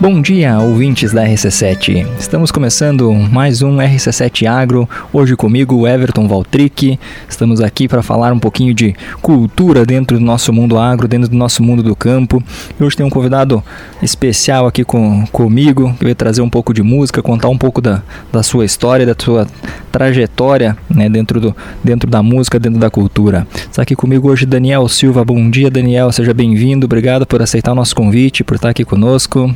Bom dia, ouvintes da RC7. Estamos começando mais um RC7 Agro. Hoje comigo, Everton Valtric. Estamos aqui para falar um pouquinho de cultura dentro do nosso mundo agro, dentro do nosso mundo do campo. E hoje tem um convidado especial aqui com, comigo, que vai trazer um pouco de música, contar um pouco da, da sua história, da sua trajetória né, dentro, do, dentro da música, dentro da cultura. Está aqui comigo hoje Daniel Silva. Bom dia, Daniel. Seja bem-vindo. Obrigado por aceitar o nosso convite, por estar aqui conosco.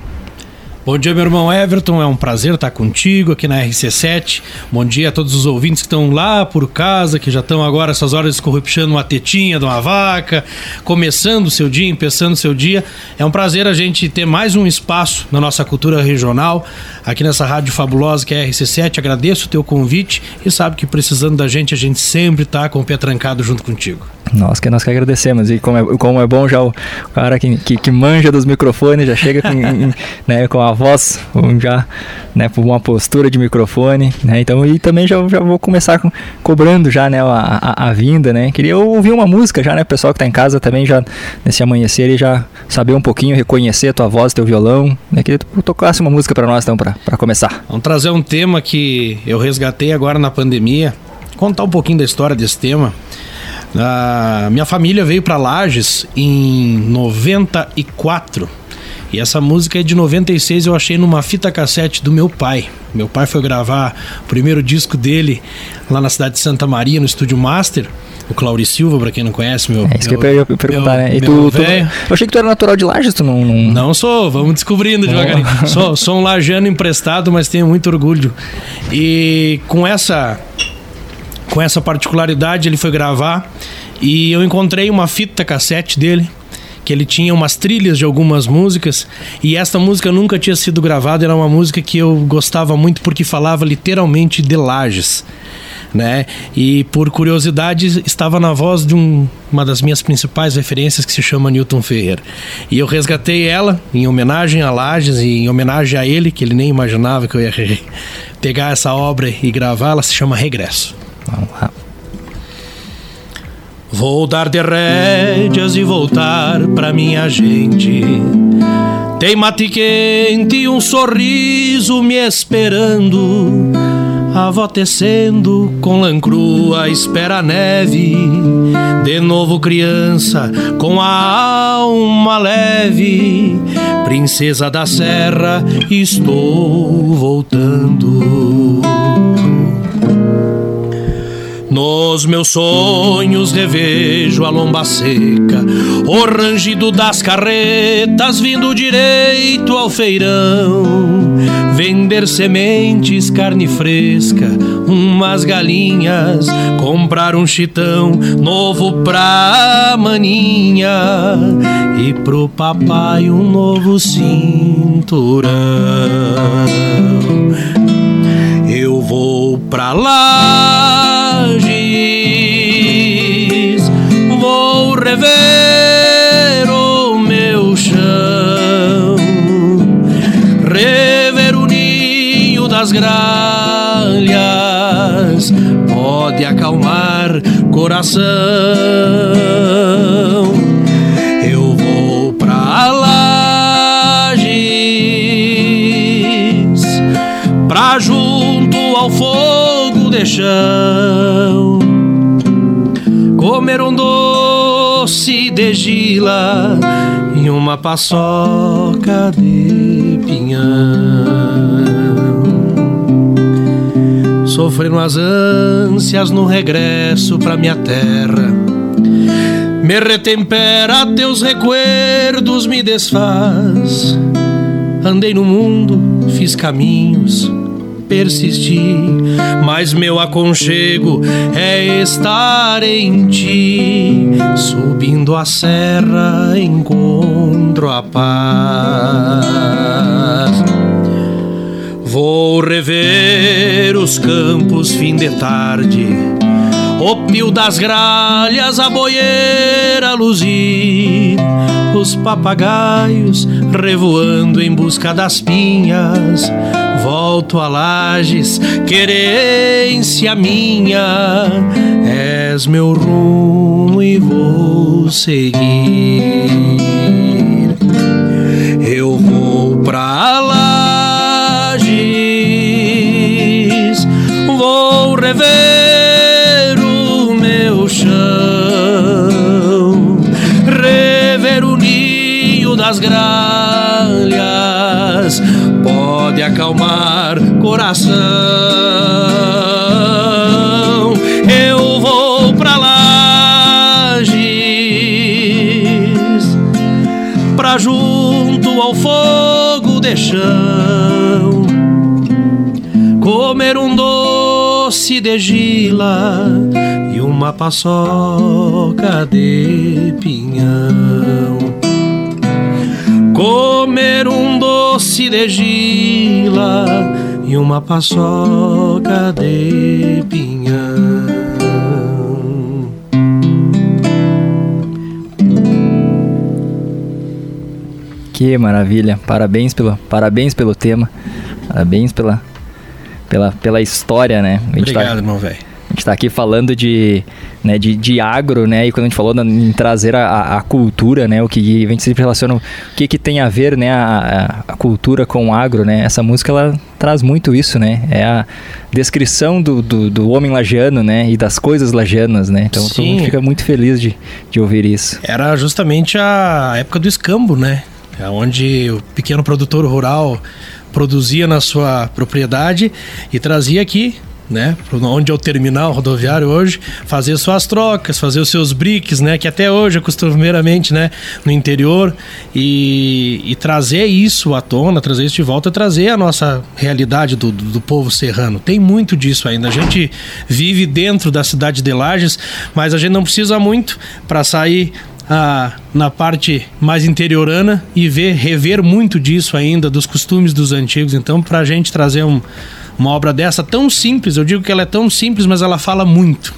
Bom dia, meu irmão Everton. É um prazer estar contigo aqui na RC7. Bom dia a todos os ouvintes que estão lá por casa, que já estão agora essas horas escorrupchando uma tetinha de uma vaca, começando o seu dia, empeçando o seu dia. É um prazer a gente ter mais um espaço na nossa cultura regional, aqui nessa rádio fabulosa que é a RC7. Agradeço o teu convite e sabe que precisando da gente, a gente sempre está com o pé trancado junto contigo. Nós que nós que agradecemos. E como é, como é bom já o cara que, que, que manja dos microfones, já chega com, né, com a voz já né, uma postura de microfone. Né, então, e também já, já vou começar com, cobrando já né, a, a, a, vinda. Né. Queria ouvir uma música já, né? Pessoal que está em casa também já nesse amanhecer e já saber um pouquinho, reconhecer a tua voz, teu violão. Né, queria que tu tocasse uma música para nós então, para começar. Vamos trazer um tema que eu resgatei agora na pandemia. Contar um pouquinho da história desse tema. A minha família veio para Lages em 94. E essa música é de 96, eu achei numa fita cassete do meu pai. Meu pai foi gravar o primeiro disco dele lá na cidade de Santa Maria, no estúdio Master. O Claudio Silva, pra quem não conhece, meu. É isso meu, que eu ia perguntar, meu, né? E tu, tu, Eu achei que tu era natural de Lages, tu não. Não, não sou, vamos descobrindo devagarinho. sou, sou um lajano emprestado, mas tenho muito orgulho. E com essa com essa particularidade, ele foi gravar e eu encontrei uma fita cassete dele que ele tinha umas trilhas de algumas músicas e esta música nunca tinha sido gravada, era uma música que eu gostava muito porque falava literalmente de lajes. Né? E por curiosidade estava na voz de um, uma das minhas principais referências que se chama Newton Ferrer. E eu resgatei ela em homenagem a Lages e em homenagem a ele, que ele nem imaginava que eu ia pegar essa obra e gravar, ela se chama Regresso. Vamos lá. Vou dar de rédeas e voltar pra minha gente. Tem mate quente e um sorriso me esperando. A avó tecendo com espera a neve. De novo criança, com a alma leve. Princesa da serra, estou voltando. Nos meus sonhos revejo a lomba seca, o rangido das carretas vindo direito ao feirão. Vender sementes, carne fresca, umas galinhas, comprar um chitão novo pra maninha e pro papai um novo cinturão. Eu vou pra lá das gralhas, pode acalmar coração. Eu vou pra Lages, pra junto ao fogo de chão, comer um doce de gila e uma paçoca de pinhão. Sofrendo as ânsias no regresso pra minha terra. Me retempera, teus recuerdos me desfaz. Andei no mundo, fiz caminhos persistir, mas meu aconchego é estar em ti. Subindo a serra encontro a paz. Vou rever os campos fim de tarde, o pio das gralhas, a boieira luzir, os papagaios revoando em busca das pinhas. Volto a Lages, querência minha, és meu rumo e vou seguir. Eu vou pra rever o meu chão, rever o ninho das gralhas, pode acalmar coração. Gila e uma paçoca de pinhão. Comer um doce de gila e uma paçoca de pinhão. Que maravilha. Parabéns pelo, parabéns pelo tema. Parabéns pela, pela, pela história, né? Obrigado, tá, irmão velho. a gente tá aqui falando de, né, de, de agro, né? E quando a gente falou em trazer a, a- cultura, né? O que a gente sempre relaciona, o que que tem a ver, né? A, a- cultura com o agro, né? Essa música, ela traz muito isso, né? É a descrição do, do, do homem lagiano, né? E das coisas lagianas, né? Então todo Sim. mundo fica muito feliz de, de ouvir isso. Era justamente a época do escambo, né? É Onde o pequeno produtor rural produzia na sua propriedade e trazia aqui, né? Onde é o terminal rodoviário hoje, fazer suas trocas, fazer os seus briques, né? Que até hoje é costumeiramente, né? No interior e, e trazer isso à tona, trazer isso de volta, trazer a nossa realidade do, do, do povo serrano. Tem muito disso ainda. A gente vive dentro da cidade de Lages, mas a gente não precisa muito para sair ah, na parte mais interiorana e ver, rever muito disso ainda, dos costumes dos antigos. Então, para a gente trazer um- uma obra dessa tão simples, eu digo que ela é tão simples, mas ela fala muito.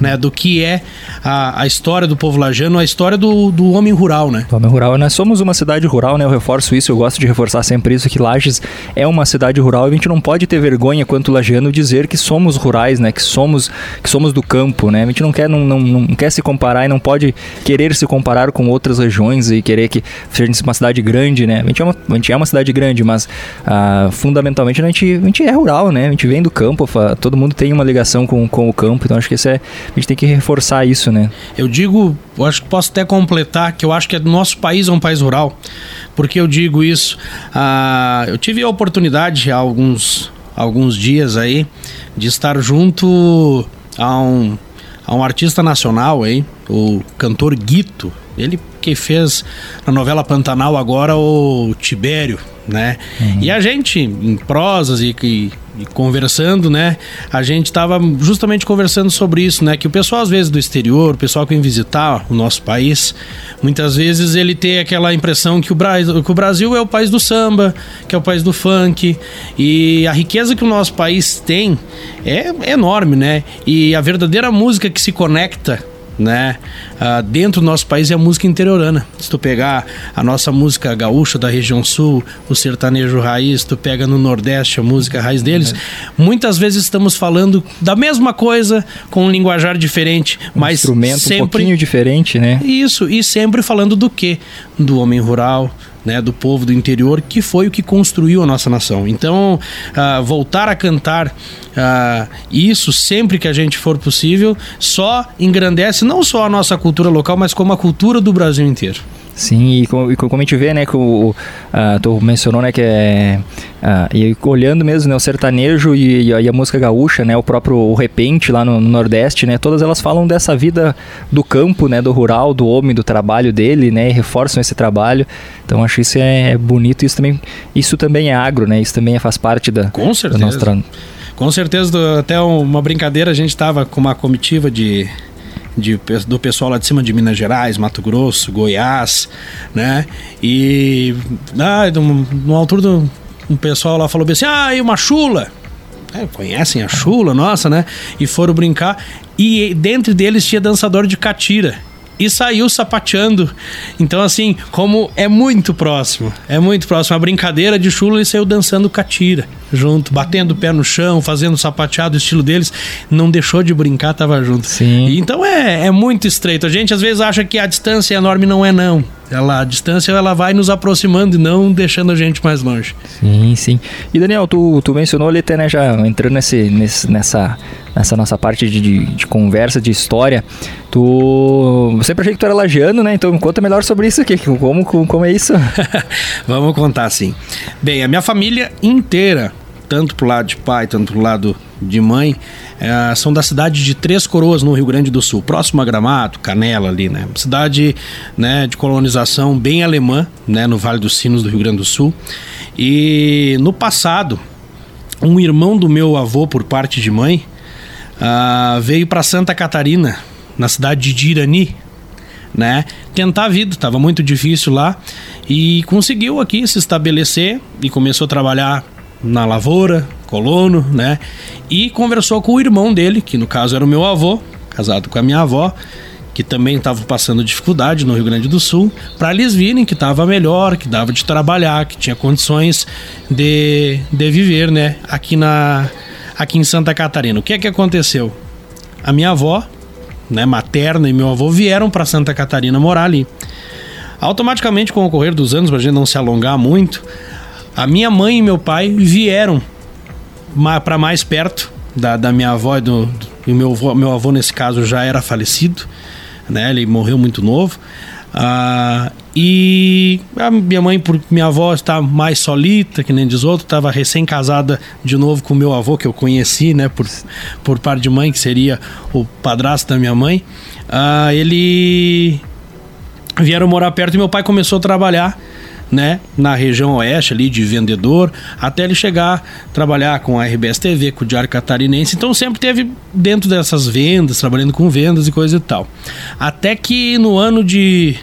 Né, do que é a, a história do povo lajano, a história do, do homem rural, né? O homem rural, nós somos uma cidade rural, né? Eu reforço isso, eu gosto de reforçar sempre isso, que Lages é uma cidade rural e a gente não pode ter vergonha quanto lagiano dizer que somos rurais, né? Que somos, que somos do campo, né? A gente não quer, não, não, não quer se comparar e não pode querer se comparar com outras regiões e querer que seja uma cidade grande, né? A gente é uma, a gente é uma cidade grande, mas ah, fundamentalmente a gente, a gente é rural, né? A gente vem do campo, todo mundo tem uma ligação com, com o campo, então acho que isso é, a gente tem que reforçar isso, né? Eu digo, eu acho que posso até completar que eu acho que o nosso país é um país rural. Por que eu digo isso? Ah, eu tive a oportunidade há alguns, alguns dias aí de estar junto a um, a um artista nacional aí, o cantor Guito. Ele que fez na novela Pantanal agora o Tibério, né? E a gente, em prosas e, e- e conversando, né? A gente tava justamente conversando sobre isso, né? Que o pessoal, às vezes, do exterior, o pessoal que vem visitar o nosso país, muitas vezes ele tem aquela impressão que o, Bra que o Brasil é o país do samba, que é o país do funk. E a riqueza que o nosso país tem é enorme, né? E a verdadeira música que se conecta né? Ah, dentro do nosso país é a música interiorana. Se tu pegar a nossa música gaúcha da região sul, o sertanejo raiz, tu pega no Nordeste a música raiz deles, muitas vezes estamos falando da mesma coisa com um linguajar diferente, mas instrumento um sempre pouquinho diferente, né? isso, e sempre falando do quê? Do homem rural, né, do povo do interior, que foi o que construiu a nossa nação. Então, ah, voltar a cantar ah, isso sempre que a gente for possível, só engrandece não só a nossa cultura local, mas como a cultura do Brasil inteiro. Sim, e como, e como a gente vê, né, que o, ah, tu mencionou, né, que é ah, e olhando mesmo, né, o sertanejo e, e a, música gaúcha, né, o próprio o repente lá no, no Nordeste, né, todas elas falam dessa vida do campo, né, do rural, do homem, do trabalho dele, né, e reforçam esse trabalho. Então acho isso é bonito, isso também, isso também é agro, né, isso também faz parte da Com certeza. nosso tra... Com certeza, até uma brincadeira, a gente estava com uma comitiva de, de do pessoal lá de cima de Minas Gerais, Mato Grosso, Goiás, né? E ah, altura do um pessoal lá falou bem assim: ah, e uma chula? É, conhecem a chula, nossa, né? E foram brincar. E dentro deles tinha dançador de catira. E saiu sapateando. Então, assim, como é muito próximo, é muito próximo. A brincadeira de chula, ele saiu dançando catira. Junto, batendo o pé no chão, fazendo sapateado, estilo deles, não deixou de brincar, tava junto. Sim. E então é, é muito estreito. A gente às vezes acha que a distância é enorme, não é não. Ela, a distância ela vai nos aproximando e não deixando a gente mais longe. Sim, sim. E Daniel, tu, tu mencionou ali até, né, já entrando nesse, nesse, nessa, nessa nossa parte de, de, de conversa, de história, tu... Eu sempre achei que tu era lagiano, né? Então conta melhor sobre isso aqui, como, como é isso? Vamos contar sim. Bem, a minha família inteira, tanto pro lado de pai, tanto pro lado de mãe, é, são da cidade de Três Coroas, no Rio Grande do Sul, próximo a Gramado, Canela ali, né? Cidade né, de colonização bem alemã, né? No Vale dos Sinos do Rio Grande do Sul. E no passado, um irmão do meu avô, por parte de mãe, uh, veio para Santa Catarina, na cidade de Irani, né? Tentar a vida, estava muito difícil lá e conseguiu aqui se estabelecer e começou a trabalhar na lavoura, colono, né? E conversou com o irmão dele, que no caso era o meu avô, casado com a minha avó, que também estava passando dificuldade no Rio Grande do Sul, para eles virem que estava melhor, que dava de trabalhar, que tinha condições de, de viver, né? Aqui na aqui em Santa Catarina. O que é que aconteceu? A minha avó, né, materna e meu avô vieram para Santa Catarina morar ali. Automaticamente, com o correr dos anos, para a gente não se alongar muito, a minha mãe e meu pai vieram para mais perto da, da minha avó e do, do meu, avô, meu avô, nesse caso, já era falecido, né? Ele morreu muito novo. Ah, e a minha mãe, por minha avó está mais solita, que nem diz outro, estava recém-casada de novo com meu avô, que eu conheci, né, por, por parte de mãe, que seria o padrasto da minha mãe. Ah, ele vieram morar perto e meu pai começou a trabalhar né, na região oeste ali de vendedor, até ele chegar a trabalhar com a RBS TV, com o Diário Catarinense. Então sempre teve dentro dessas vendas, trabalhando com vendas e coisa e tal. Até que no ano de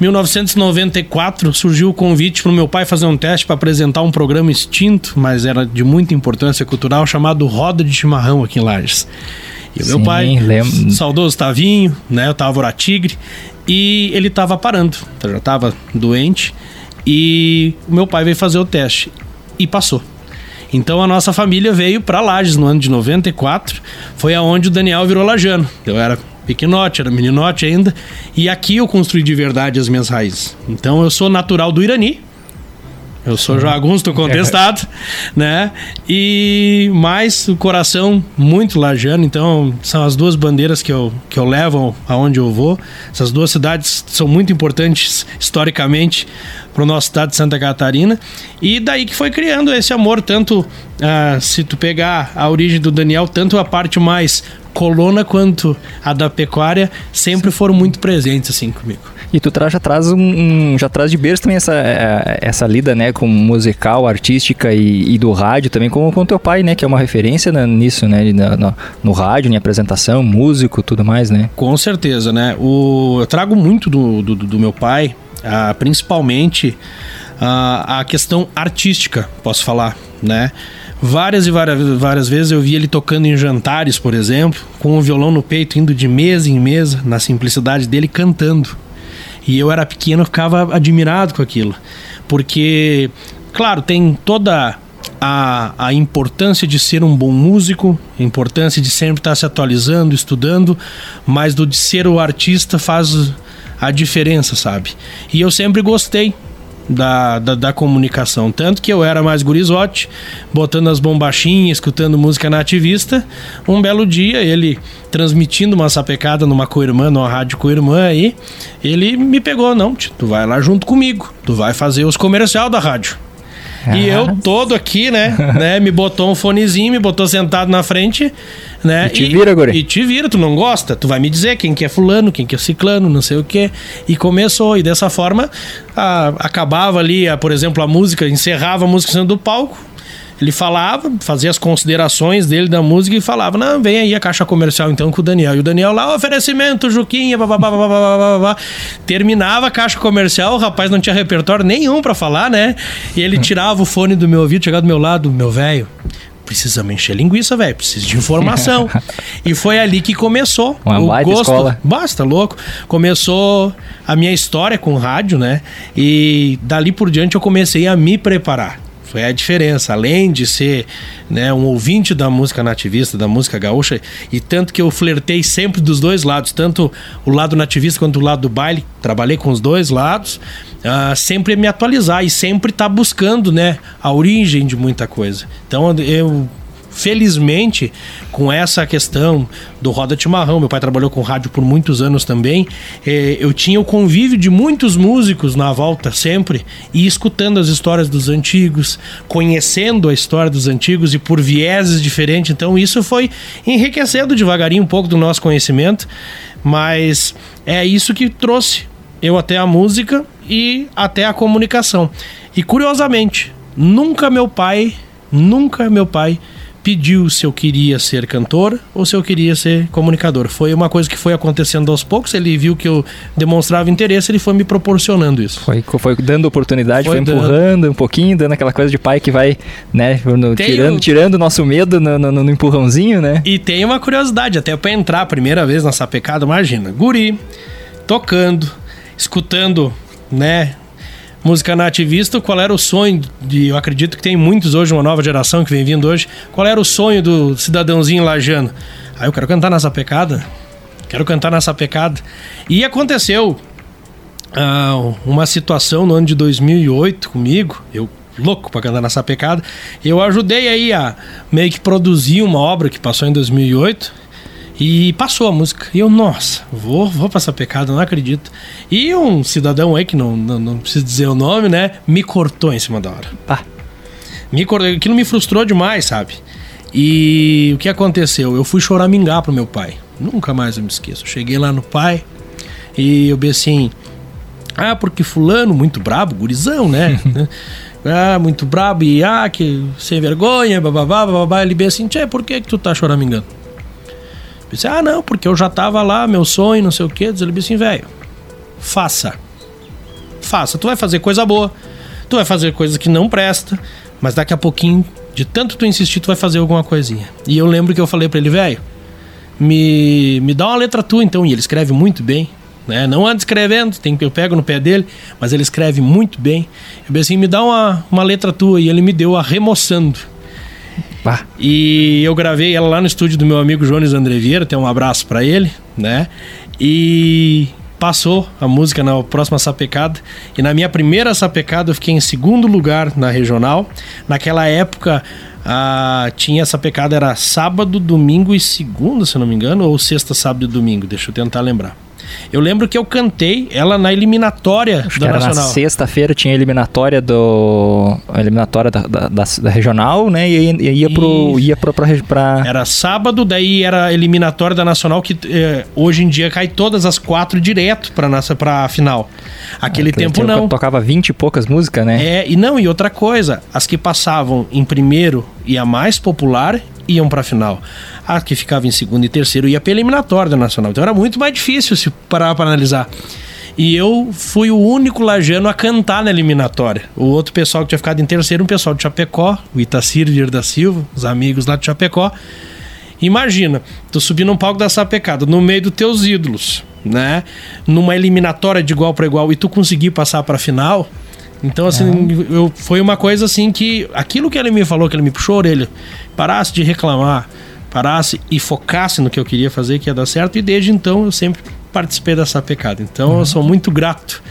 1994 surgiu o convite para o meu pai fazer um teste para apresentar um programa extinto, mas era de muita importância cultural, chamado Roda de Chimarrão aqui em Lages. E o meu pai, lembro. saudoso Tavinho, né, o Távora Tigre, e ele estava parando, já estava doente. E o meu pai veio fazer o teste e passou. Então a nossa família veio para Lages no ano de 94, foi aonde o Daniel virou lajano. Eu era pequenote, era meninote ainda, e aqui eu construí de verdade as minhas raízes. Então eu sou natural do Irani, eu sou jagunço contestado, né? E mais o coração muito lajano, então são as duas bandeiras que eu, que eu levo aonde eu vou. Essas duas cidades são muito importantes historicamente para o nosso estado de Santa Catarina. E daí que foi criando esse amor, tanto uh, se tu pegar a origem do Daniel, tanto a parte mais colona quanto a da pecuária sempre foram muito presentes assim comigo. E tu traz, já traz um, um, já traz de berço também essa, é, essa lida, né, com musical, artística e, e, do rádio também, com, com teu pai, né, que é uma referência nisso, né, no, no, rádio, em apresentação, músico, tudo mais, né? Com certeza, né? O, eu trago muito do, do, do meu pai, ah, principalmente ah, a questão artística, posso falar, né? Várias e várias, várias vezes eu vi ele tocando em jantares, por exemplo, com o violão no peito, indo de mesa em mesa, na simplicidade dele, cantando. E eu era pequeno, ficava admirado com aquilo. Porque, claro, tem toda a, a importância de ser um bom músico, a importância de sempre estar se atualizando, estudando, mas do de ser o artista faz a diferença, sabe? E eu sempre gostei da, da, da, comunicação. Tanto que eu era mais gurizote, botando as bombachinhas, escutando música nativista. Um belo dia, ele transmitindo uma sapecada numa co-irmã, numa rádio co-irmã aí, ele me pegou, não, tu vai lá junto comigo, tu vai fazer os comercial da rádio. Ah. E eu todo aqui, né, né, me botou um fonezinho, me botou sentado na frente, né? E te vira, guri. E te vira, tu não gosta, tu vai me dizer quem que é fulano, quem que é ciclano, não sei o quê. E começou, e dessa forma, a, acabava ali, a, por exemplo, a música, encerrava a música sendo do palco, ele falava, fazia as considerações dele da música e falava: Não, vem aí a caixa comercial então com o Daniel. E o Daniel lá, oferecimento, Juquinha, babá. Terminava a caixa comercial, o rapaz não tinha repertório nenhum para falar, né? E ele tirava o fone do meu ouvido, chegava do meu lado, meu velho. Precisamos encher linguiça, velho. Preciso de informação. e foi ali que começou Uma o gosto. Escola. Basta, louco. Começou a minha história com rádio, né? E dali por diante eu comecei a me preparar Foi a diferença. Além de ser né, um ouvinte da música nativista, da música gaúcha, e tanto que eu flertei sempre dos dois lados, tanto o lado nativista quanto o lado do baile, trabalhei com os dois lados, uh, sempre me atualizar e sempre estar tá buscando né, a origem de muita coisa. Então eu felizmente, com essa questão do Roda Chimarrão, meu pai trabalhou com rádio por muitos anos também, eh, eu tinha o convívio de muitos músicos na volta sempre e escutando as histórias dos antigos, conhecendo a história dos antigos e por vieses diferentes. Então, isso foi enriquecendo devagarinho um pouco do nosso conhecimento, mas é isso que trouxe eu até a música e até a comunicação. E curiosamente, nunca meu pai, nunca meu pai pediu se eu queria ser cantor ou se eu queria ser comunicador. Foi uma coisa que foi acontecendo aos poucos, ele viu que eu demonstrava interesse, ele foi me proporcionando isso. Foi, foi dando oportunidade, foi, foi empurrando dando. um pouquinho, dando aquela coisa de pai que vai, né, no, tirando, o tirando o nosso medo no, no, no, empurrãozinho, né? E tem uma curiosidade, até para entrar a primeira vez nessa pecada, imagina, guri, tocando, escutando, né, música nativista, qual era o sonho de. Eu acredito que tem muitos hoje, uma nova geração que vem vindo hoje. Qual era o sonho do cidadãozinho lajano? Aí ah, eu quero cantar nessa pecada. Quero cantar nessa pecada. E aconteceu ah, uma situação no ano de 2008 comigo. Eu louco para cantar nessa pecada. Eu ajudei aí a meio que produzir uma obra que passou em 2008 e passou a música. E eu, nossa, vou, vou passar pecado, não acredito. E um cidadão aí, que não, não, não preciso dizer o nome, né? Me cortou em cima da hora. Pá. Me cortou. Aquilo me frustrou demais, sabe? E o que aconteceu? Eu fui choramingar pro meu pai. Nunca mais eu me esqueço. Cheguei lá no pai e eu vi assim. Ah, porque fulano, muito brabo, gurizão, né? ah, muito brabo e ah, que sem vergonha, bababá, bababá. Ele bem assim, tchê, por que que tu tá choramingando? Disse, ah, não, porque eu já tava lá, meu sonho, não sei o quê. Ele disse assim, velho, faça. Faça. Tu vai fazer coisa boa, tu vai fazer coisa que não presta, mas daqui a pouquinho, de tanto tu insistir, tu vai fazer alguma coisinha. E eu lembro que eu falei para ele, velho, me, me dá uma letra tua então. E ele escreve muito bem, né? Não anda escrevendo, tem, eu pego no pé dele, mas ele escreve muito bem. Eu disse assim, me dá uma, uma letra tua. E ele me deu a Remoçando. E eu gravei ela lá no estúdio do meu amigo Jones André Vieira, tem um abraço para ele, né? E passou a música na próxima sapecada. E na minha primeira sapecada eu fiquei em segundo lugar na regional. Naquela época ah, tinha essa pecada, era sábado, domingo e segunda, se não me engano, ou sexta, sábado e domingo. Deixa eu tentar lembrar. Eu lembro que eu cantei ela na eliminatória Acho da que era Nacional. Na sexta-feira tinha a eliminatória do. A eliminatória da, da, da, da regional, né? E, e ia pro. Ia pro, pra, pra, Era sábado, daí era a eliminatória da Nacional, que eh, hoje em dia cai todas as quatro direto pra, nossa, pra final. Aquele tempo não. Tocava vinte e poucas músicas, né? É, e não, e outra coisa, as que passavam em primeiro e a mais popular iam para a final. A que ficava em segundo e terceiro ia para eliminatória Nacional. Então era muito mais difícil se parar para analisar. E eu fui o único lajano a cantar na eliminatória. O outro pessoal que tinha ficado em terceiro, um pessoal de Chapecó, o Itacir Vir da Silva, os amigos lá de Chapecó. Imagina, tu subir num palco da sapecada, no meio dos teus ídolos, né? Numa eliminatória de igual para igual e tu conseguir passar para final, então, assim, eu, foi uma coisa assim que. Aquilo que ele me falou, que ele me puxou a orelha, parasse de reclamar, parasse e focasse no que eu queria fazer, que ia dar certo, e desde então eu sempre participei dessa pecada. Então, uhum. eu sou muito grato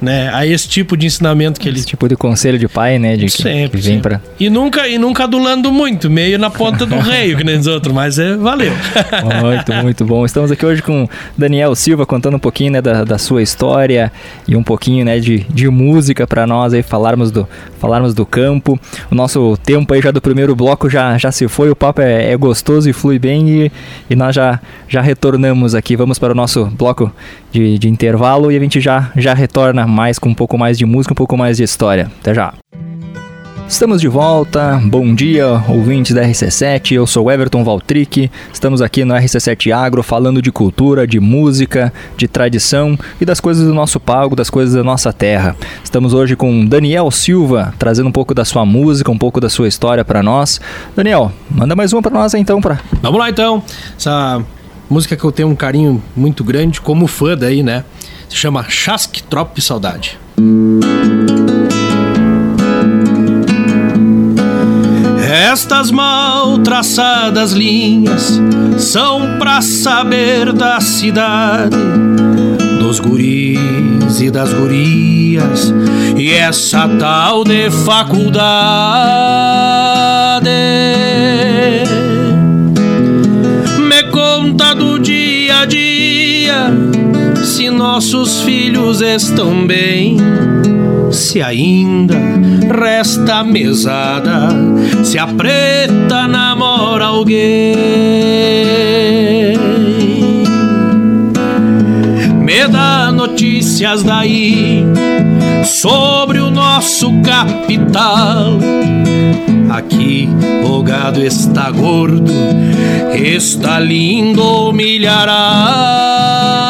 né, a esse tipo de ensinamento que ele. Esse tipo de conselho de pai, né? De sempre. Que vem pra... E nunca, e nunca adulando muito, meio na ponta do rei, que nem os outros, mas é, valeu. muito, muito bom. Estamos aqui hoje com Daniel Silva contando um pouquinho né, da, da sua história e um pouquinho né, de, de música para nós aí falarmos do, falarmos do campo. O nosso tempo aí já do primeiro bloco já, já se foi, o papo é, é gostoso e flui bem e, e nós já, já retornamos aqui. Vamos para o nosso bloco de, de intervalo e a gente já, já retorna mais com um pouco mais de música, um pouco mais de história. Até já! Estamos de volta, bom dia, ouvintes da RC7, eu sou Everton Valtric, estamos aqui no RC7 Agro falando de cultura, de música, de tradição e das coisas do nosso pago, das coisas da nossa terra. Estamos hoje com Daniel Silva, trazendo um pouco da sua música, um pouco da sua história para nós. Daniel, manda mais uma para nós então. Pra... Vamos lá então, essa música que eu tenho um carinho muito grande como fã daí, né? Se chama Chasque Trop Saudade. Estas mal traçadas linhas são pra saber da cidade, dos guris e das gurias, e essa tal de faculdade. Nossos filhos estão bem se ainda resta mesada, se a preta namora alguém. Me dá notícias daí sobre o nosso capital. Aqui o gado está gordo, está lindo milharal.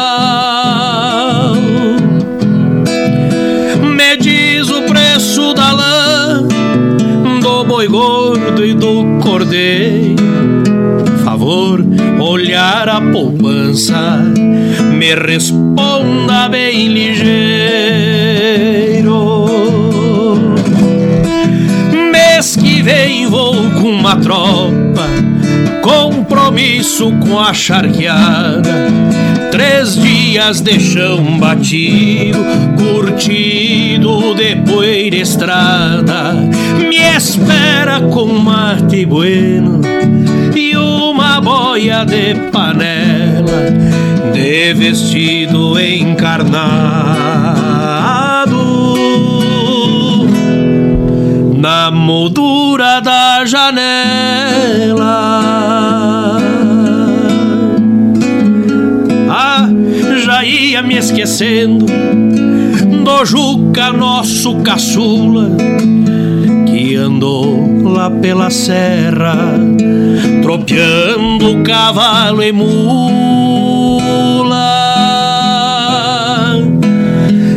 Poupança, me responda bem ligeiro. Mês que vem vou com uma tropa, compromisso com a charqueada Três dias de chão batido, curtido de poeira estrada. Me espera com mate bueno boia de panela, de vestido encarnado. Na moldura da janela. ia me esquecendo do Juca, nosso caçula, que andou lá pela serra, tropeando cavalo e mula.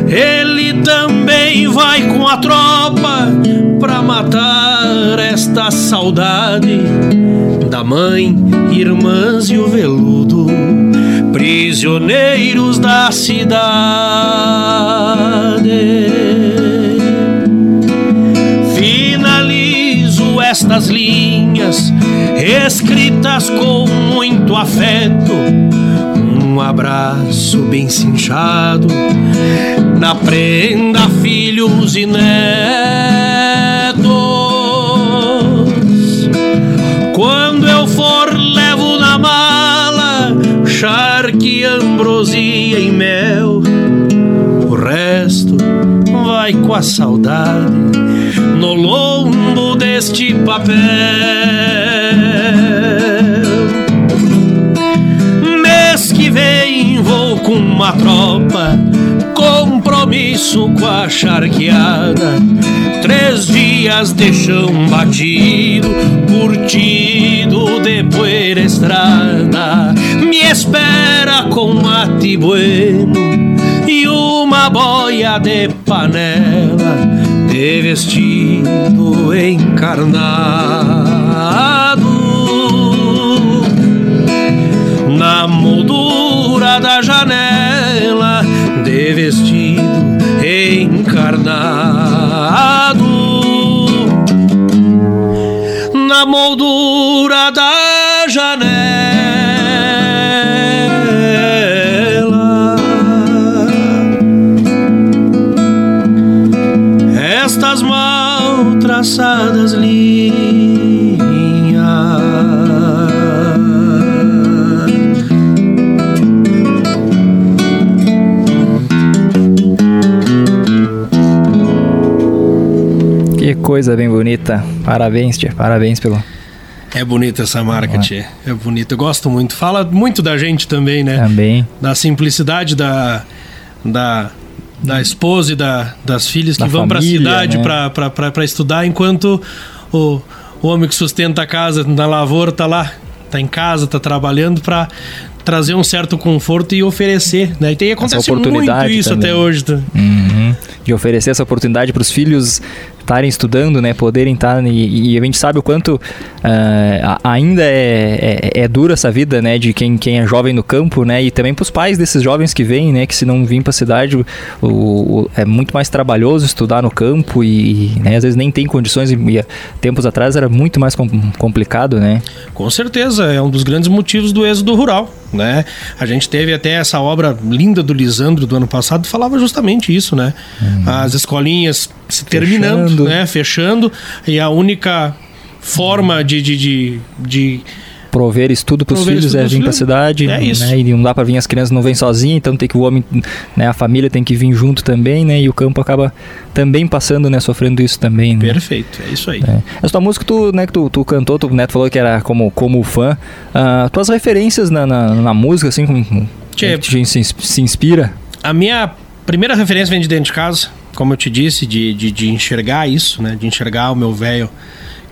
Ele também vai com a tropa pra matar esta saudade da mãe, irmãs e o veludo prisioneiros da cidade. Finalizo estas linhas escritas com muito afeto. Um abraço bem cinchado na prenda, filhos e netos. Quando eu for, levo na mala charque, ambrosia e mel. O resto vai com a saudade no lombo deste papel. Compromisso com a charqueada. Três dias de chão batido, curtido de poeira estrada me espera com mate bueno e uma boia de panela de vestido encarnado traçadas linhas. Que coisa bem bonita. Parabéns, tia. Parabéns pelo. É bonita essa marca, tia. É bonita. Eu gosto muito. Fala muito da gente também, né? Também. Da simplicidade da, da da esposa e da, das filhas que da vão para a cidade né? para estudar, enquanto o, o homem que sustenta a casa na lavoura está lá, está em casa, está trabalhando para trazer um certo conforto e oferecer, né? E tem acontece muito isso também. até hoje. Tá? Uhum. De oferecer essa oportunidade para os filhos estarem estudando, né, poderem estar e, e, a gente sabe o quanto uh, ainda é, é, é dura essa vida, né, de quem, quem é jovem no campo, né, e também para os pais desses jovens que vêm, né, que se não vir para a cidade, o, o, é muito mais trabalhoso estudar no campo e, né, às vezes nem tem condições e, e tempos atrás era muito mais com, complicado, né? Com certeza, é um dos grandes motivos do êxodo rural, né? A gente teve até essa obra linda do Lisandro do ano passado falava justamente isso, né? Hum. As escolinhas se terminando, Fechando. né? Fechando e a única forma de, de, de, de prover estudo para os filhos é vir para a cidade. É isso. Né? E não dá para vir as crianças não vêm sozinhas, então tem que o homem, né, a família tem que vir junto também, né? E o campo acaba também passando, né, sofrendo isso também. Né? Perfeito, é isso aí. É. Essa tua música tu, né, que tu, tu cantou, tu Neto falou que era como como fã. Uh, tuas referências na, na, na música assim, como, como que te se, se inspira? A minha primeira referência vem de dentro de casa, como eu te disse, de, de, de enxergar isso, né? De enxergar o meu velho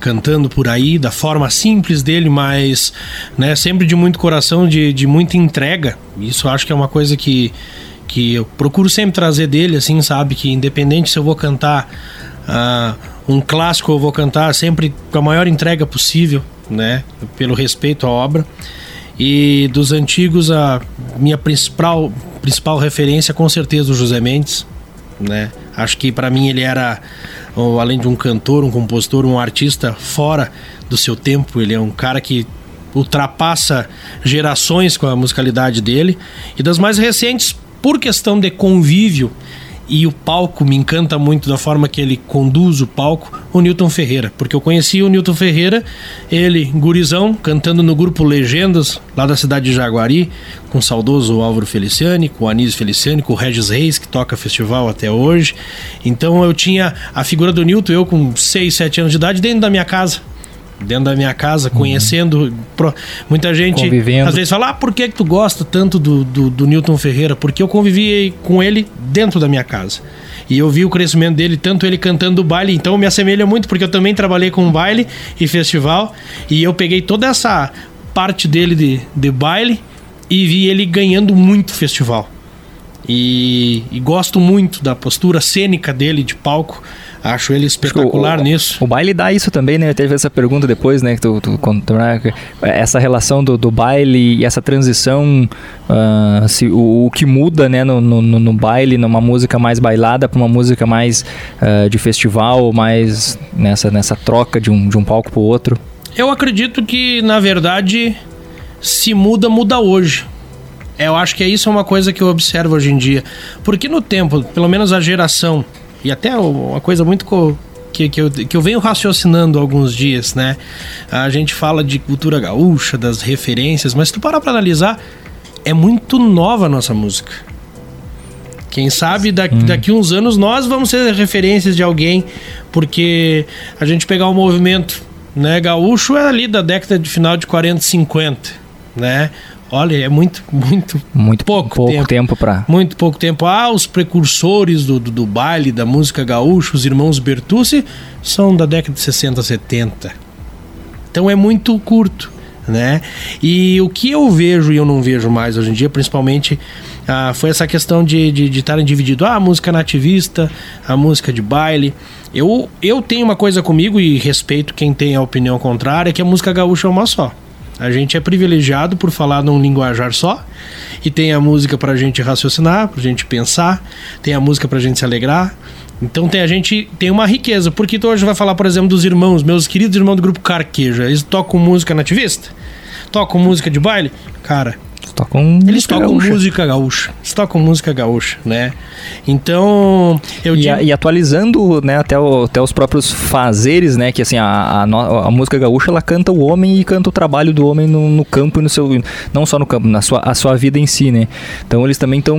cantando por aí, da forma simples dele, mas né, sempre de muito coração, de, de muita entrega. Isso acho que é uma coisa que, que eu procuro sempre trazer dele, assim, sabe? Que independente se eu vou cantar uh, um clássico, eu vou cantar sempre com a maior entrega possível, né? Pelo respeito à obra. E dos antigos, a minha principal, principal referência, com certeza, o José Mendes, né? Acho que para mim ele era além de um cantor, um compositor, um artista fora do seu tempo. Ele é um cara que ultrapassa gerações com a musicalidade dele. E das mais recentes, por questão de convívio e o palco me encanta muito da forma que ele conduz o palco, o Newton Ferreira, porque eu conheci o Newton Ferreira, ele, gurizão, cantando no grupo Legendas, lá da cidade de Jaguari, com o saudoso Álvaro Feliciani, com o Anísio Feliciani, com o Regis Reis, que toca festival até hoje. Então eu tinha a figura do Newton, eu com 6, 7 anos de idade, dentro da minha casa dentro da minha casa, uhum. conhecendo pro, muita gente. Convivendo. Às vezes fala, ah, por que, que tu gosta tanto do, do, do Newton Ferreira? Porque eu convivi com ele dentro da minha casa. E eu vi o crescimento dele, tanto ele cantando baile, então me assemelha muito, porque eu também trabalhei com baile e festival. E eu peguei toda essa parte dele de, de baile e vi ele ganhando muito festival. E, e gosto muito da postura cênica dele de palco. Acho ele espetacular o, nisso. O baile dá isso também, né? Teve essa pergunta depois, né? Que tu, tu, tu né? essa relação do, do, baile e essa transição, uh, se, o, o, que muda, né? No, no, no, baile, numa música mais bailada para uma música mais uh, de festival, mais nessa, nessa troca de um, de um palco para o outro. Eu acredito que, na verdade, se muda, muda hoje. Eu acho que isso é uma coisa que eu observo hoje em dia. Porque no tempo, pelo menos a geração e até uma coisa muito que, que, eu, que eu venho raciocinando alguns dias, né? A gente fala de cultura gaúcha, das referências, mas se tu parar pra analisar, é muito nova a nossa música. Quem sabe daqui, hum. daqui uns anos nós vamos ser referências de alguém, porque a gente pegar o um movimento né, gaúcho é ali da década de final de 40 50, né? Olha, é muito, muito, muito pouco, pouco tempo. para Muito pouco tempo. Ah, os precursores do, do, do, baile, da música gaúcha, os irmãos Bertucci, são da década de 60, 70. Então é muito curto, né? E o que eu vejo e eu não vejo mais hoje em dia, principalmente, ah, foi essa questão de, de, estarem divididos. Ah, a música nativista, a música de baile. Eu, eu tenho uma coisa comigo e respeito quem tem a opinião contrária, que a música gaúcha é uma só. A gente é privilegiado por falar num linguajar só. E tem a música pra gente raciocinar, pra gente pensar, tem a música pra gente se alegrar. Então tem a gente tem uma riqueza. Porque tu hoje vai falar, por exemplo, dos irmãos, meus queridos irmãos do grupo Carqueja. Eles tocam música nativista? Tocam música de baile? Cara, tocam Eles tocam gaúcha. música gaúcha. Eles tocam música gaúcha, né? Então, eu e, digo... a, e atualizando, né, até, o, até os próprios fazeres, né, que assim, a, a, a, música gaúcha, ela canta o homem e canta o trabalho do homem no, no campo e no seu... Não só no campo, na sua, a sua vida em si, né? Então, eles também estão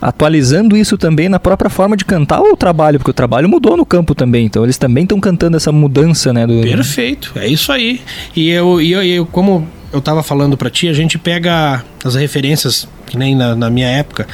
atualizando isso também na própria forma de cantar o trabalho, porque o trabalho mudou no campo também. Então, eles também estão cantando essa mudança, né? Do... Perfeito, é isso aí. E eu, e eu, eu como eu tava falando para ti, a gente pega as referências, que nem na, na minha época,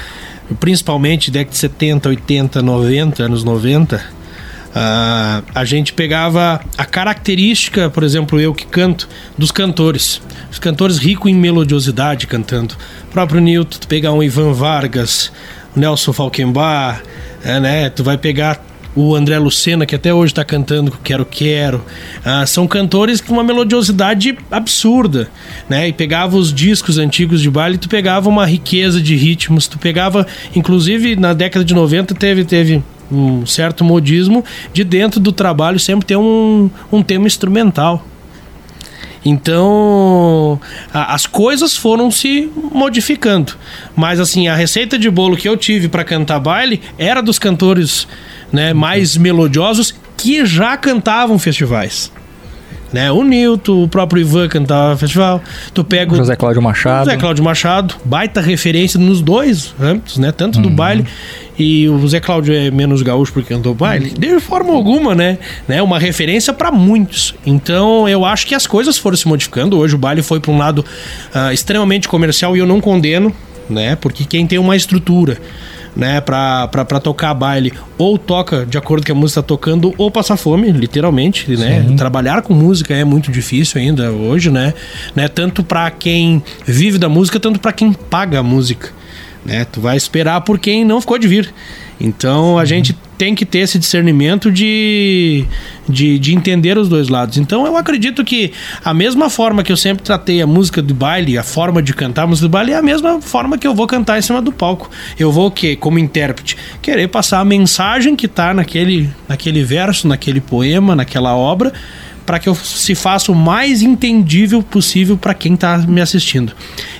principalmente década de 70, 80, 90, anos 90, uh, a gente pegava a característica, por exemplo, eu que canto, dos cantores. Os cantores ricos em melodiosidade cantando. O próprio Newton, tu pegar um Ivan Vargas, Nelson Falkenbach, é, né? Tu vai pegar o André Lucena, que até hoje está cantando Quero Quero. Ah, são cantores com uma melodiosidade absurda, né? E pegava os discos antigos de baile, tu pegava uma riqueza de ritmos, tu pegava, inclusive na década de 90 teve, teve um certo modismo de dentro do trabalho sempre ter um, um tema instrumental. Então, a, as coisas foram se modificando. Mas, assim, a receita de bolo que eu tive para cantar baile era dos cantores né, mais melodiosos que já cantavam festivais. Né? O Nilton, o próprio Ivan cantava festival. Tu pega o José Cláudio Machado. José Cláudio Machado, baita referência nos dois âmbitos, né? Tanto do Uhum. baile e o José Cláudio é menos gaúcho porque cantou baile, de forma alguma, né? né? Uma referência para muitos. Então eu acho que as coisas foram se modificando. Hoje o baile foi para um lado ah, extremamente comercial e eu não condeno, né? Porque quem tem uma estrutura né, pra, pra, pra tocar baile, ou toca de acordo com a música tá tocando, ou passa fome, literalmente, né? Sim. Trabalhar com música é muito difícil ainda hoje, né? né? Tanto pra quem vive da música, tanto pra quem paga a música, né? Tu vai esperar por quem não ficou de vir. Então a gente tem que ter esse discernimento de, de, de entender os dois lados. Então eu acredito que a mesma forma que eu sempre tratei a música do baile, a forma de cantar a música do baile, é a mesma forma que eu vou cantar em cima do palco. Eu vou, que como intérprete, querer passar a mensagem que tá naquele, naquele verso, naquele poema, naquela obra, para que eu se faça o mais entendível possível para quem está me assistindo.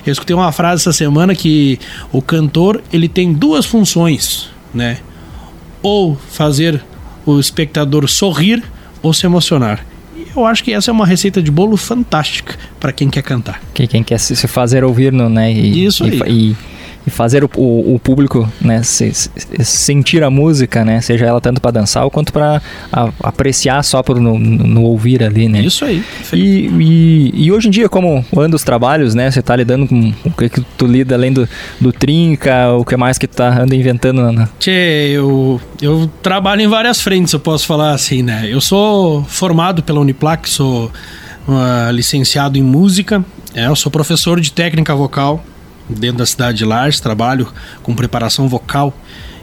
Eu escutei uma frase essa semana que o cantor ele tem duas funções, né? Ou fazer o espectador sorrir ou se emocionar. E Eu acho que essa é uma receita de bolo fantástica para quem quer cantar. Que quem quer se fazer ouvir, no, né? E, Isso e, aí. fa- E, e fazer o, o, o público, né? se- se- sentir a música, né? Seja ela tanto para dançar quanto para apreciar só por no, no, ouvir ali, né? Isso aí. E, e, e hoje em dia, como anda os trabalhos, né? Você tá lidando com o que, que tu lida além do, do trinca, o que mais que tu tá anda inventando na- na, Tchê, eu, eu trabalho em várias frentes, eu posso falar assim, né? Eu sou formado pela Uniplac, sou ah, licenciado em música, é, eu sou professor de técnica vocal dentro da cidade de Lages, trabalho com preparação vocal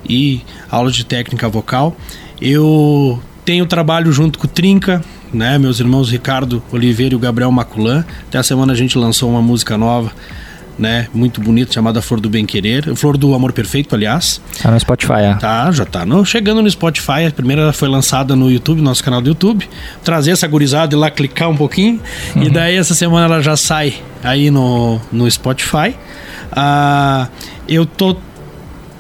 e aula de técnica vocal. Eu tenho trabalho junto com o Trinca, né? Meus irmãos Ricardo Oliveira e o Gabriel Maculan. Até a semana a gente lançou uma música nova, né? Muito bonita, chamada Flor do Bem Querer. Flor do Amor Perfeito, aliás. tá no Spotify. É. Tá, já tá no, chegando no Spotify. A primeira foi lançada no YouTube, nosso canal do YouTube. Trazer essa gurizada e lá clicar um pouquinho. E daí essa semana ela já sai aí no, no Spotify. Ah, eu tô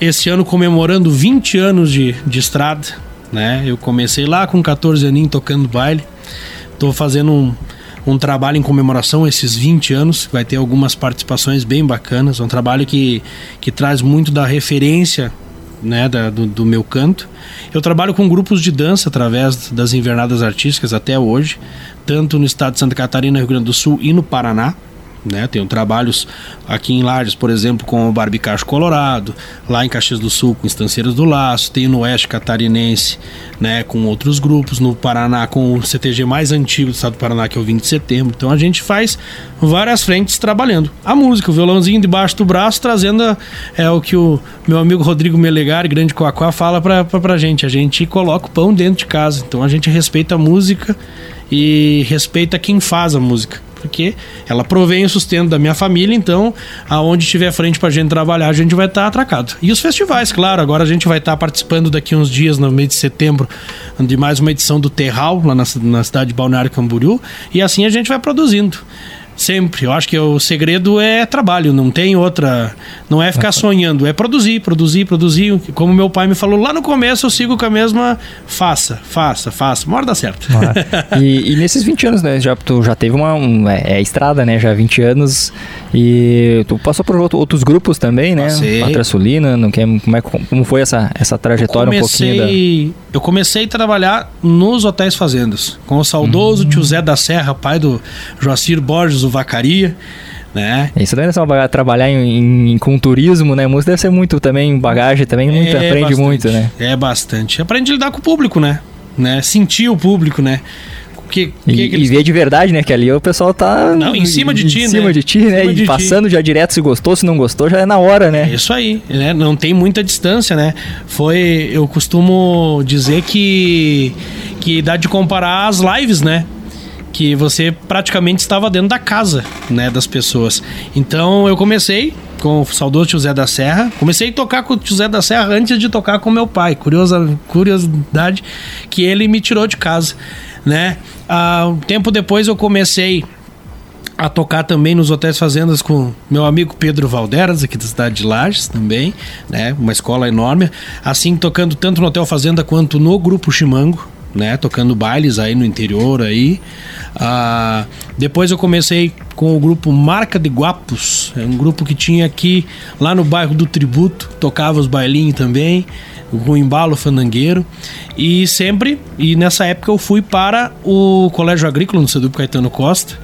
esse ano comemorando 20 anos de, de estrada, né? Eu comecei lá com 14 aninhos tocando baile. Tô fazendo um, um trabalho em comemoração a esses 20 anos. Vai ter algumas participações bem bacanas. Um trabalho que, que traz muito da referência né, da- do, do meu canto. Eu trabalho com grupos de dança através das invernadas artísticas até hoje, tanto no estado de Santa Catarina, Rio Grande do Sul e no Paraná. Né, tenho trabalhos aqui em Lages, por exemplo, com o Barbicacho Colorado, lá em Caxias do Sul com Estanceiras do Laço, tenho no Oeste Catarinense, né, com outros grupos, no Paraná com o CTG mais antigo do estado do Paraná, que é o 20 de setembro. Então a gente faz várias frentes trabalhando. A música, o violãozinho debaixo do braço, trazendo a- é o que o meu amigo Rodrigo Melegari, grande Coacoá, fala pra, pra, pra gente. A gente coloca o pão dentro de casa. Então a gente respeita a música e respeita quem faz a música. Porque ela provém o sustento da minha família, então aonde tiver frente pra gente trabalhar, a gente vai estar atracado. E os festivais, claro, agora a gente vai estar participando daqui uns dias, no mês de setembro, de mais uma edição do Terral, lá na, na cidade de Balneário Camboriú, e assim a gente vai produzindo. Sempre. Eu acho que o segredo é trabalho, não tem outra. Não é ficar sonhando, é produzir, produzir, produzir. Como meu pai me falou lá no começo, eu sigo com a mesma. Faça, faça, faça. Uma hora dá certo. Ah, e, e nesses 20 anos, né? Já, tu já teve uma. Um, é, é estrada, né? Já 20 anos. E tu passou por outro- outros grupos também, né? Passei. Pátria Sulina, não quer, como, é, como foi essa, essa trajetória um pouquinho da. comecei, eu comecei a trabalhar nos hotéis fazendas com o Hum. saudoso tio Zé da Serra, pai do Joacir Borges, o Vacaria, né? Isso também é baga- trabalhar em, em- com turismo, né? Música deve ser muito também, bagagem também, muito, É aprende bastante, muito, né? É bastante. Aprende a lidar com o público, né? né? Sentir o público, né? Porque, e, que que e ver de verdade, né? Que ali o pessoal tá. Não, em cima de ti, em né? cima de ti, né? Em e passando já direto se gostou, se não gostou, já é na hora, né? É isso aí, né? Não tem muita distância, né? Foi. Eu costumo dizer que. que dá de comparar as lives, né? Que você praticamente estava dentro da casa, né? Das pessoas. Então eu comecei com o saudoso tio Zé da Serra. Comecei a tocar com o tio Zé da Serra antes de tocar com meu pai. Curiosa, curiosidade que ele me tirou de casa, né? Ah, um tempo depois eu comecei a tocar também nos hotéis fazendas com meu amigo Pedro Valderas, aqui da cidade de Lages também, né? Uma escola enorme. Assim, tocando tanto no Hotel Fazenda quanto no Grupo Chimango, né? Tocando bailes aí no interior aí. Ah, depois eu comecei com o grupo Marca de Guapos, é um grupo que tinha aqui lá no bairro do Tributo, tocava os bailinhos também, o embalo fandangueiro. E sempre, e nessa época eu fui para o Colégio Agrícola no Cedupo Caetano Costa,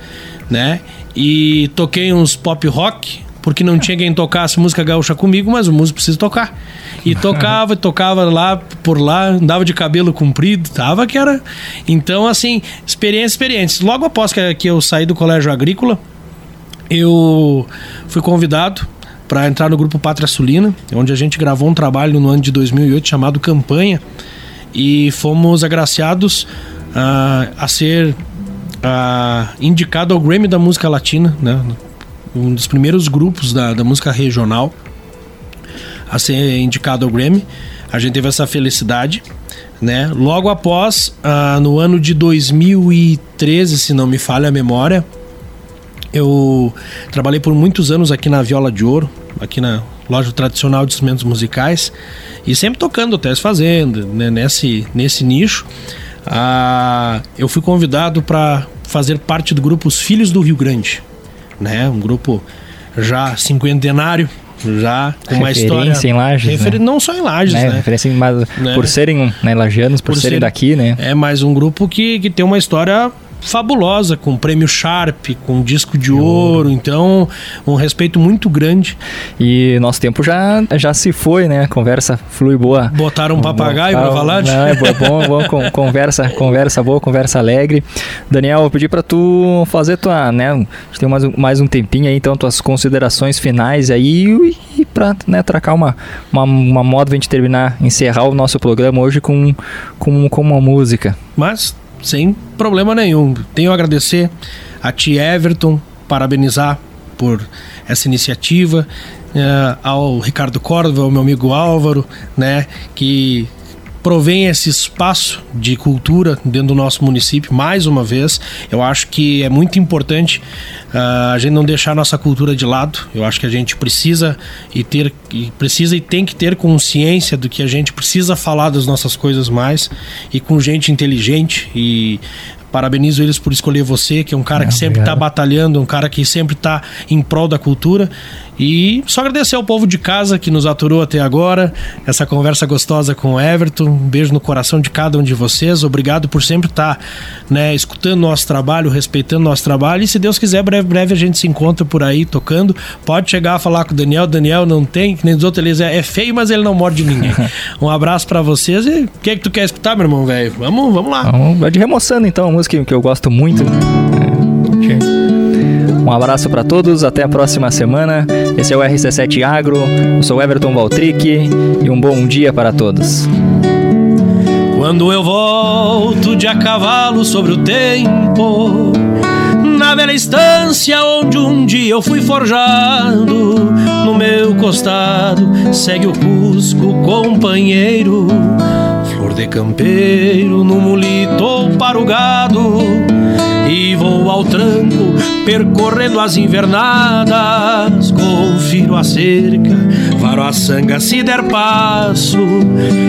né? E toquei uns pop rock, porque não tinha quem tocasse música gaúcha comigo, mas o músico precisa tocar. E tocava, tocava lá por lá, andava de cabelo comprido, tava que era. Então, assim, experiência, experiência. Logo após que eu saí do colégio agrícola, eu fui convidado para entrar no grupo Pátria Sulina, onde a gente gravou um trabalho no ano de 2008 chamado Campanha e fomos agraciados uh, a ser uh, indicado ao Grammy da música latina, né? um dos primeiros grupos da, da música regional a ser indicado ao Grammy. A gente teve essa felicidade, né? Logo após, uh, no ano de 2013, se não me falha a memória, eu trabalhei por muitos anos aqui na Viola de Ouro, aqui na loja tradicional de instrumentos musicais, e sempre tocando hotéis fazenda, né? nesse, nesse nicho. Uh, eu fui convidado para fazer parte do grupo Os Filhos do Rio Grande, né? Um grupo já cinquentenário, já com uma história em Lages, né? não só em Lages, né? né? Referência mas, Né? por serem né, lagianos, por, Por serem ser- daqui, né? É mais um grupo que, que tem uma história fabulosa, com prêmio Sharp, com disco de ouro, então um respeito muito grande. E nosso tempo já, já se foi, né? A conversa flui boa. Botaram um papagaio pra falar. Não, é bom, bom, con- conversa, conversa boa, conversa alegre. Daniel, eu pedi pra tu fazer tua, né? A gente tem mais, um- mais um tempinho aí, então tuas considerações finais aí e, pra né, tracar uma, uma, uma moda pra gente terminar, encerrar o nosso programa hoje com, com, com uma música. Mas sem problema nenhum. Tenho a agradecer a ti, Everton, parabenizar por essa iniciativa, eh, ao Ricardo Córdova, ao meu amigo Álvaro, né, que provém esse espaço de cultura dentro do nosso município, mais uma vez. Eu acho que é muito importante ah, a gente não deixar a nossa cultura de lado. Eu acho que a gente precisa e ter e precisa e tem que ter consciência do que a gente precisa falar das nossas coisas mais e com gente inteligente e parabenizo eles por escolher você, que é um cara que sempre está batalhando, um cara que sempre está em prol da cultura. E só agradecer ao povo de casa que nos aturou até agora, essa conversa gostosa com o Everton. Um beijo no coração de cada um de vocês. Obrigado por sempre estar né, escutando nosso trabalho, respeitando nosso trabalho. E se Deus quiser, breve, breve a gente se encontra por aí tocando. Pode chegar a falar com o Daniel. Daniel não tem, que nem os outros, eles é, é feio, mas ele não morde ninguém. Um abraço pra vocês. E o que, é que tu quer escutar, meu irmão, velho? Vamos, vamos lá. Então, vai de remoçando então, a música que eu gosto muito. É. Um abraço pra todos, até a próxima semana. Esse é o RC7 Agro, eu sou Everton Valtric e um bom dia para todos. Quando eu volto de a cavalo sobre o tempo, na velha estância onde um dia eu fui forjado, no meu costado segue o Cusco companheiro, flor de campeiro no mulito ou para o gado, e vou ao tranco percorrendo as invernadas, confiro a cerca, varo a sanga se der passo,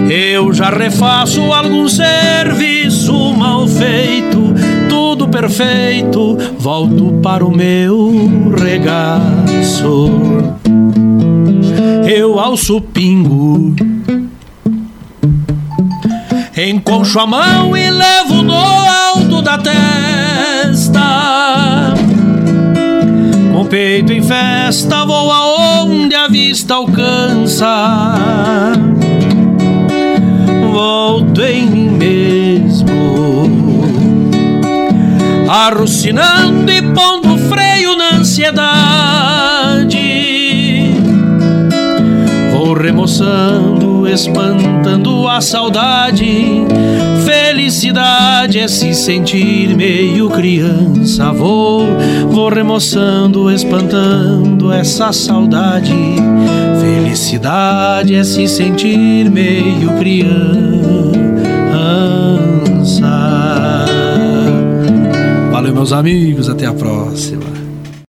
eu já refaço algum serviço mal feito, tudo perfeito, volto para o meu regaço. Eu alço pingo, enconcho a mão e levo no da testa. Com o peito em festa, vou aonde a vista alcança. Volto em mim mesmo arrucinando e pondo freio na ansiedade. Vou remoçando, espantando a saudade. Felicidade é se sentir meio criança. Vou, vou remoçando, espantando essa saudade. Felicidade é se sentir meio criança. Valeu, meus amigos. Até a próxima.